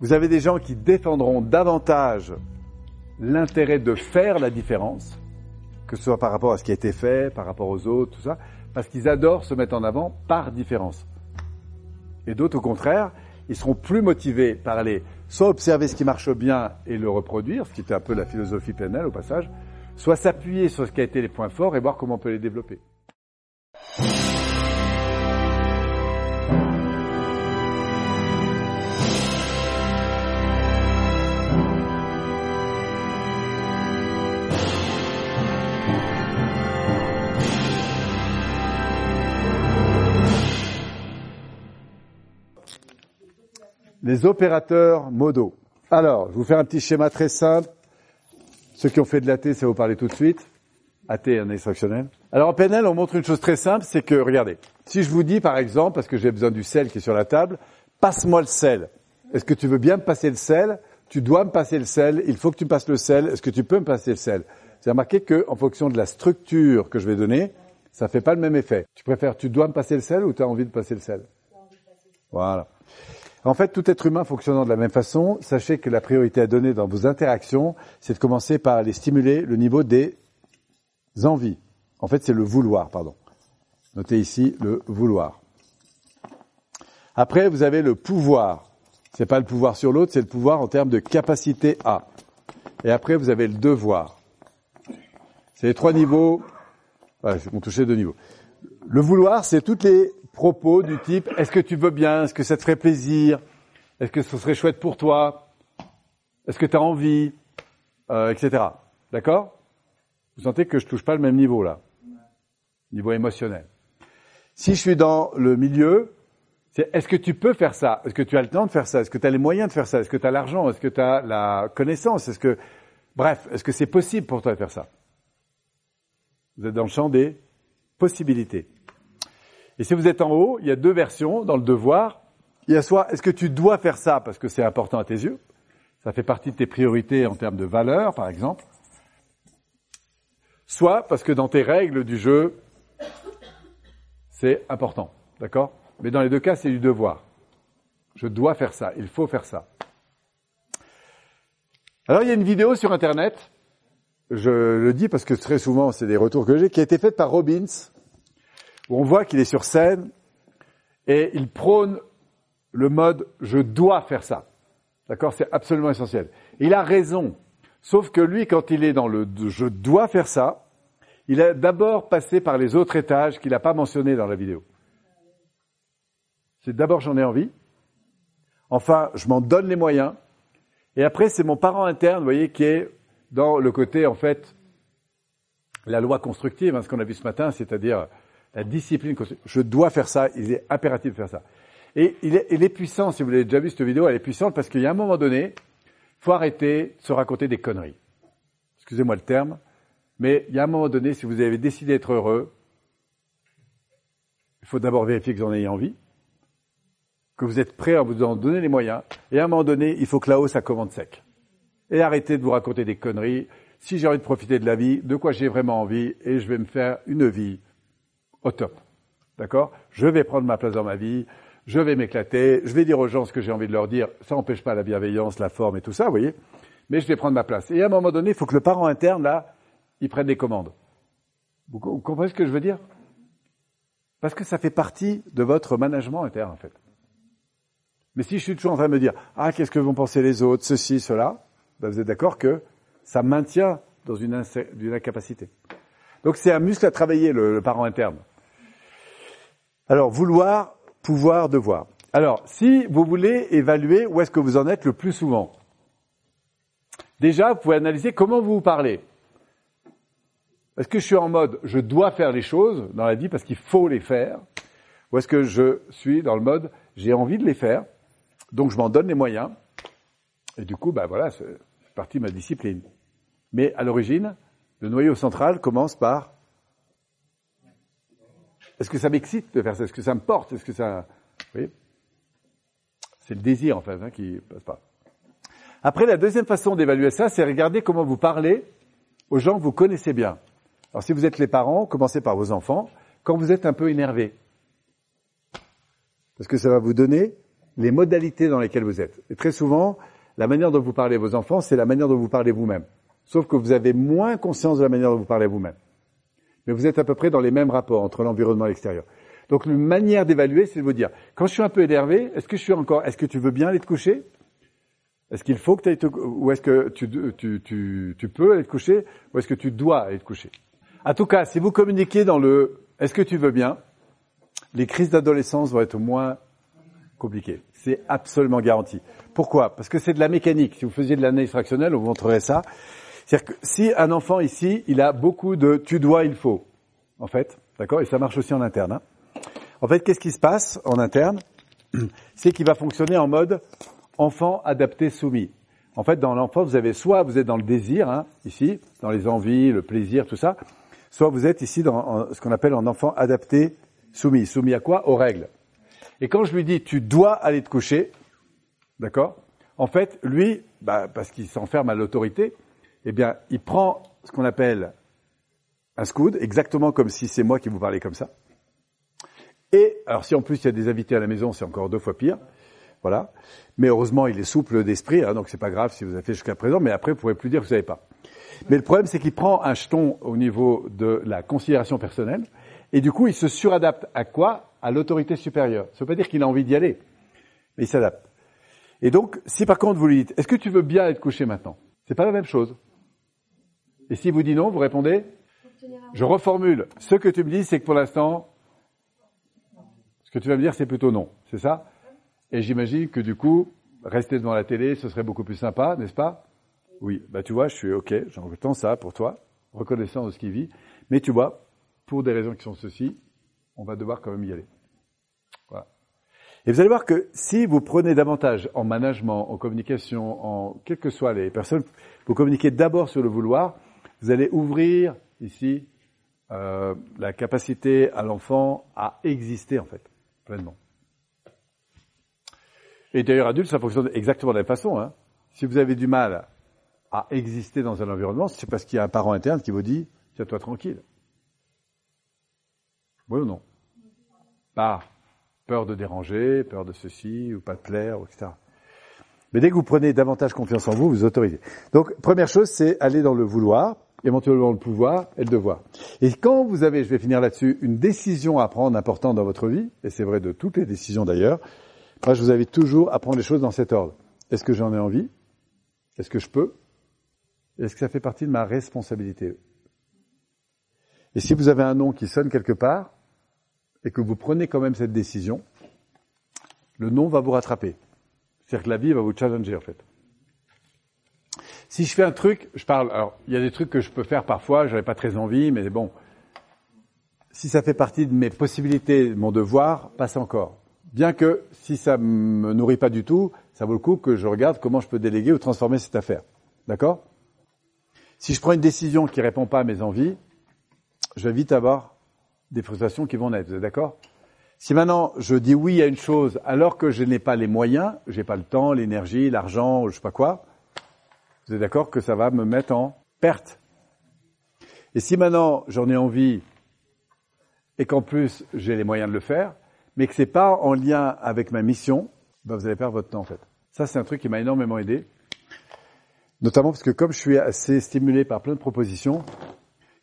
Vous avez des gens qui défendront davantage l'intérêt de faire la différence, que ce soit par rapport à ce qui a été fait, par rapport aux autres, tout ça, parce qu'ils adorent se mettre en avant par différence. Et d'autres, au contraire, ils seront plus motivés par aller soit observer ce qui marche bien et le reproduire, ce qui était un peu la philosophie PNL au passage, soit s'appuyer sur ce qui a été les points forts et voir comment on peut les développer. Les opérateurs modaux. Alors, je vous fais un petit schéma très simple. Ceux qui ont fait de l'AT, ça va vous parler tout de suite. AT, un instructionnel. Alors, en PNL, on montre une chose très simple, c'est que, regardez, si je vous dis, par exemple, parce que j'ai besoin du sel qui est sur la table, passe-moi le sel. Est-ce que tu veux bien me passer le sel? Tu dois me passer le sel. Il faut que tu me passes le sel. Est-ce que tu peux me passer le sel? C'est remarqué que, en fonction de la structure que je vais donner, ça fait pas le même effet. Tu préfères, tu dois me passer le sel ou tu as envie de passer le sel? Voilà. En fait, tout être humain fonctionnant de la même façon, sachez que la priorité à donner dans vos interactions, c'est de commencer par aller stimuler le niveau des envies. En fait, c'est le vouloir, pardon. Notez ici le vouloir. Après, vous avez le pouvoir. C'est pas le pouvoir sur l'autre, c'est le pouvoir en termes de capacité à. Et après, vous avez le devoir. C'est les trois niveaux. Voilà, on touché deux niveaux. Le vouloir, c'est toutes les propos du type est-ce que tu veux bien, est-ce que ça te ferait plaisir, est-ce que ce serait chouette pour toi, est-ce que tu as envie, euh, etc. D'accord? Vous sentez que je touche pas le même niveau là, niveau émotionnel. Si je suis dans le milieu, c'est est-ce que tu peux faire ça? Est-ce que tu as le temps de faire ça? Est-ce que tu as les moyens de faire ça? Est-ce que tu as l'argent? Est-ce que tu as la connaissance? Est-ce que bref, est-ce que c'est possible pour toi de faire ça? Vous êtes dans le champ des possibilités. Et si vous êtes en haut, il y a deux versions dans le devoir. Il y a soit est-ce que tu dois faire ça parce que c'est important à tes yeux? Ça fait partie de tes priorités en termes de valeur, par exemple. Soit parce que dans tes règles du jeu, c'est important. D'accord? Mais dans les deux cas, c'est du devoir. Je dois faire ça, il faut faire ça. Alors il y a une vidéo sur Internet, je le dis parce que très souvent c'est des retours que j'ai, qui a été faite par Robbins, où on voit qu'il est sur scène et il prône le mode je dois faire ça. D'accord? C'est absolument essentiel. Il a raison. Sauf que lui, quand il est dans le je dois faire ça, il a d'abord passé par les autres étages qu'il n'a pas mentionnés dans la vidéo. C'est d'abord j'en ai envie. Enfin, je m'en donne les moyens. Et après, c'est mon parent interne, vous voyez, qui est dans le côté, en fait, la loi constructive, hein, ce qu'on a vu ce matin, c'est-à-dire la discipline, je dois faire ça, il est impératif de faire ça. Et il est, puissant, si vous l'avez déjà vu cette vidéo, elle est puissante parce qu'il y a un moment donné, faut arrêter de se raconter des conneries. Excusez-moi le terme, mais il y a un moment donné, si vous avez décidé d'être heureux, il faut d'abord vérifier que vous en ayez envie, que vous êtes prêt à vous en donner les moyens, et à un moment donné, il faut que là-haut, ça commande sec. Et arrêtez de vous raconter des conneries. Si j'ai envie de profiter de la vie, de quoi j'ai vraiment envie, et je vais me faire une vie au top. D'accord? Je vais prendre ma place dans ma vie, je vais m'éclater, je vais dire aux gens ce que j'ai envie de leur dire, ça n'empêche pas la bienveillance, la forme et tout ça, vous voyez? Mais je vais prendre ma place. Et à un moment donné, il faut que le parent interne, là, il prenne des commandes. Vous comprenez ce que je veux dire? Parce que ça fait partie de votre management interne, en fait. Mais si je suis toujours en train de me dire, ah, qu'est-ce que vont penser les autres, ceci, cela, ben vous êtes d'accord que ça maintient dans une, incapacité. Donc c'est un muscle à travailler, le parent interne. Alors, vouloir, pouvoir, devoir. Alors, si vous voulez évaluer où est-ce que vous en êtes le plus souvent, déjà, vous pouvez analyser comment vous vous parlez. Est-ce que je suis en mode je dois faire les choses dans la vie parce qu'il faut les faire Ou est-ce que je suis dans le mode j'ai envie de les faire, donc je m'en donne les moyens, et du coup, ben voilà, partie de ma discipline. Mais à l'origine, le noyau central commence par est-ce que ça m'excite de faire ça? Est-ce que ça me porte? Est-ce que ça... Oui C'est le désir, en fait, hein, qui passe pas. Après, la deuxième façon d'évaluer ça, c'est regarder comment vous parlez aux gens que vous connaissez bien. Alors, si vous êtes les parents, commencez par vos enfants, quand vous êtes un peu énervé. Parce que ça va vous donner les modalités dans lesquelles vous êtes. Et très souvent, la manière dont vous parlez à vos enfants, c'est la manière dont vous parlez vous-même. Sauf que vous avez moins conscience de la manière dont vous parlez vous-même. Mais vous êtes à peu près dans les mêmes rapports entre l'environnement et l'extérieur. Donc une manière d'évaluer, c'est de vous dire, quand je suis un peu énervé, est-ce que je suis encore, est-ce que tu veux bien aller te coucher? Est-ce qu'il faut que tu ailles te, ou est-ce que tu, tu, tu, tu peux aller te coucher, ou est-ce que tu dois aller te coucher? En tout cas, si vous communiquez dans le est-ce que tu veux bien, les crises d'adolescence vont être moins compliquées. C'est absolument garanti. Pourquoi? Parce que c'est de la mécanique. Si vous faisiez de l'analyse fractionnelle, on vous montrerait ça. C'est-à-dire que si un enfant ici, il a beaucoup de tu dois, il faut, en fait, d'accord, et ça marche aussi en interne. Hein. En fait, qu'est-ce qui se passe en interne? C'est qu'il va fonctionner en mode enfant adapté soumis. En fait, dans l'enfant, vous avez soit vous êtes dans le désir, hein, ici, dans les envies, le plaisir, tout ça, soit vous êtes ici dans ce qu'on appelle un enfant adapté soumis. Soumis à quoi? Aux règles. Et quand je lui dis tu dois aller te coucher, d'accord En fait, lui, bah, parce qu'il s'enferme à l'autorité, eh bien, il prend ce qu'on appelle un scoud, exactement comme si c'est moi qui vous parlais comme ça. Et, alors si en plus il y a des invités à la maison, c'est encore deux fois pire. Voilà. Mais heureusement, il est souple d'esprit, hein, donc c'est pas grave si vous avez fait jusqu'à présent, mais après, vous pourrez plus dire que vous savez pas. Mais le problème, c'est qu'il prend un jeton au niveau de la considération personnelle, et du coup, il se suradapte à quoi? À l'autorité supérieure. Ça veut pas dire qu'il a envie d'y aller, mais il s'adapte. Et donc, si par contre vous lui dites, est-ce que tu veux bien être couché maintenant? C'est pas la même chose. Et si vous dit non, vous répondez Je reformule. Ce que tu me dis, c'est que pour l'instant, ce que tu vas me dire, c'est plutôt non. C'est ça? Et j'imagine que du coup, rester devant la télé, ce serait beaucoup plus sympa, n'est-ce pas? Oui. Bah tu vois, je suis OK, j'entends ça pour toi, reconnaissant de ce qu'il vit. Mais tu vois, pour des raisons qui sont ceci, on va devoir quand même y aller. Et vous allez voir que si vous prenez davantage en management, en communication, en quelles que soient les personnes, vous communiquez d'abord sur le vouloir, vous allez ouvrir ici euh, la capacité à l'enfant à exister en fait, pleinement. Et d'ailleurs, adulte, ça fonctionne exactement de la même façon. Hein. Si vous avez du mal à exister dans un environnement, c'est parce qu'il y a un parent interne qui vous dit tiens-toi tranquille. Oui ou non? Pas peur de déranger, peur de ceci, ou pas de plaire, etc. Mais dès que vous prenez davantage confiance en vous, vous autorisez. Donc, première chose, c'est aller dans le vouloir éventuellement le pouvoir et le devoir. Et quand vous avez, je vais finir là-dessus, une décision à prendre importante dans votre vie, et c'est vrai de toutes les décisions d'ailleurs, moi je vous invite toujours à prendre les choses dans cet ordre. Est-ce que j'en ai envie? Est-ce que je peux? Est-ce que ça fait partie de ma responsabilité? Et si vous avez un nom qui sonne quelque part, et que vous prenez quand même cette décision, le nom va vous rattraper. C'est-à-dire que la vie va vous challenger en fait. Si je fais un truc, je parle, alors il y a des trucs que je peux faire parfois, j'avais pas très envie, mais bon, si ça fait partie de mes possibilités, de mon devoir, passe encore. Bien que si ça me nourrit pas du tout, ça vaut le coup que je regarde comment je peux déléguer ou transformer cette affaire. D'accord? Si je prends une décision qui répond pas à mes envies, je vais vite avoir des frustrations qui vont naître. Vous êtes d'accord? Si maintenant je dis oui à une chose alors que je n'ai pas les moyens, j'ai pas le temps, l'énergie, l'argent, je sais pas quoi, vous êtes d'accord que ça va me mettre en perte? Et si maintenant j'en ai envie et qu'en plus j'ai les moyens de le faire, mais que c'est pas en lien avec ma mission, ben vous allez perdre votre temps en fait. Ça c'est un truc qui m'a énormément aidé, notamment parce que comme je suis assez stimulé par plein de propositions,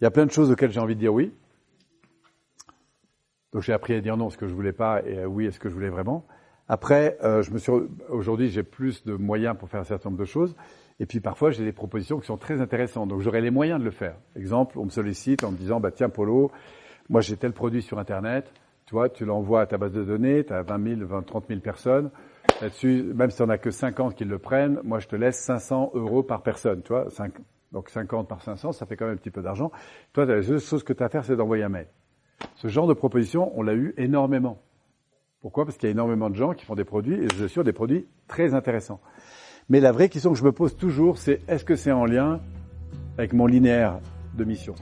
il y a plein de choses auxquelles j'ai envie de dire oui. Donc j'ai appris à dire non ce que je voulais pas et oui à ce que je voulais vraiment. Après, euh, je me suis aujourd'hui j'ai plus de moyens pour faire un certain nombre de choses et puis parfois, j'ai des propositions qui sont très intéressantes. Donc j'aurai les moyens de le faire. Exemple, on me sollicite en me disant, bah tiens Polo, moi j'ai tel produit sur Internet, tu vois, tu l'envoies à ta base de données, tu as 20 000, 20, 30 000 personnes. Là-dessus, même si on a que 50 qui le prennent, moi je te laisse 500 euros par personne, tu vois. 5, donc 50 par 500, ça fait quand même un petit peu d'argent. Toi, la seule chose que tu as à faire, c'est d'envoyer un mail. Ce genre de proposition, on l'a eu énormément. Pourquoi? Parce qu'il y a énormément de gens qui font des produits, et je suis sûr des produits très intéressants. Mais la vraie question que je me pose toujours, c'est est-ce que c'est en lien avec mon linéaire de mission?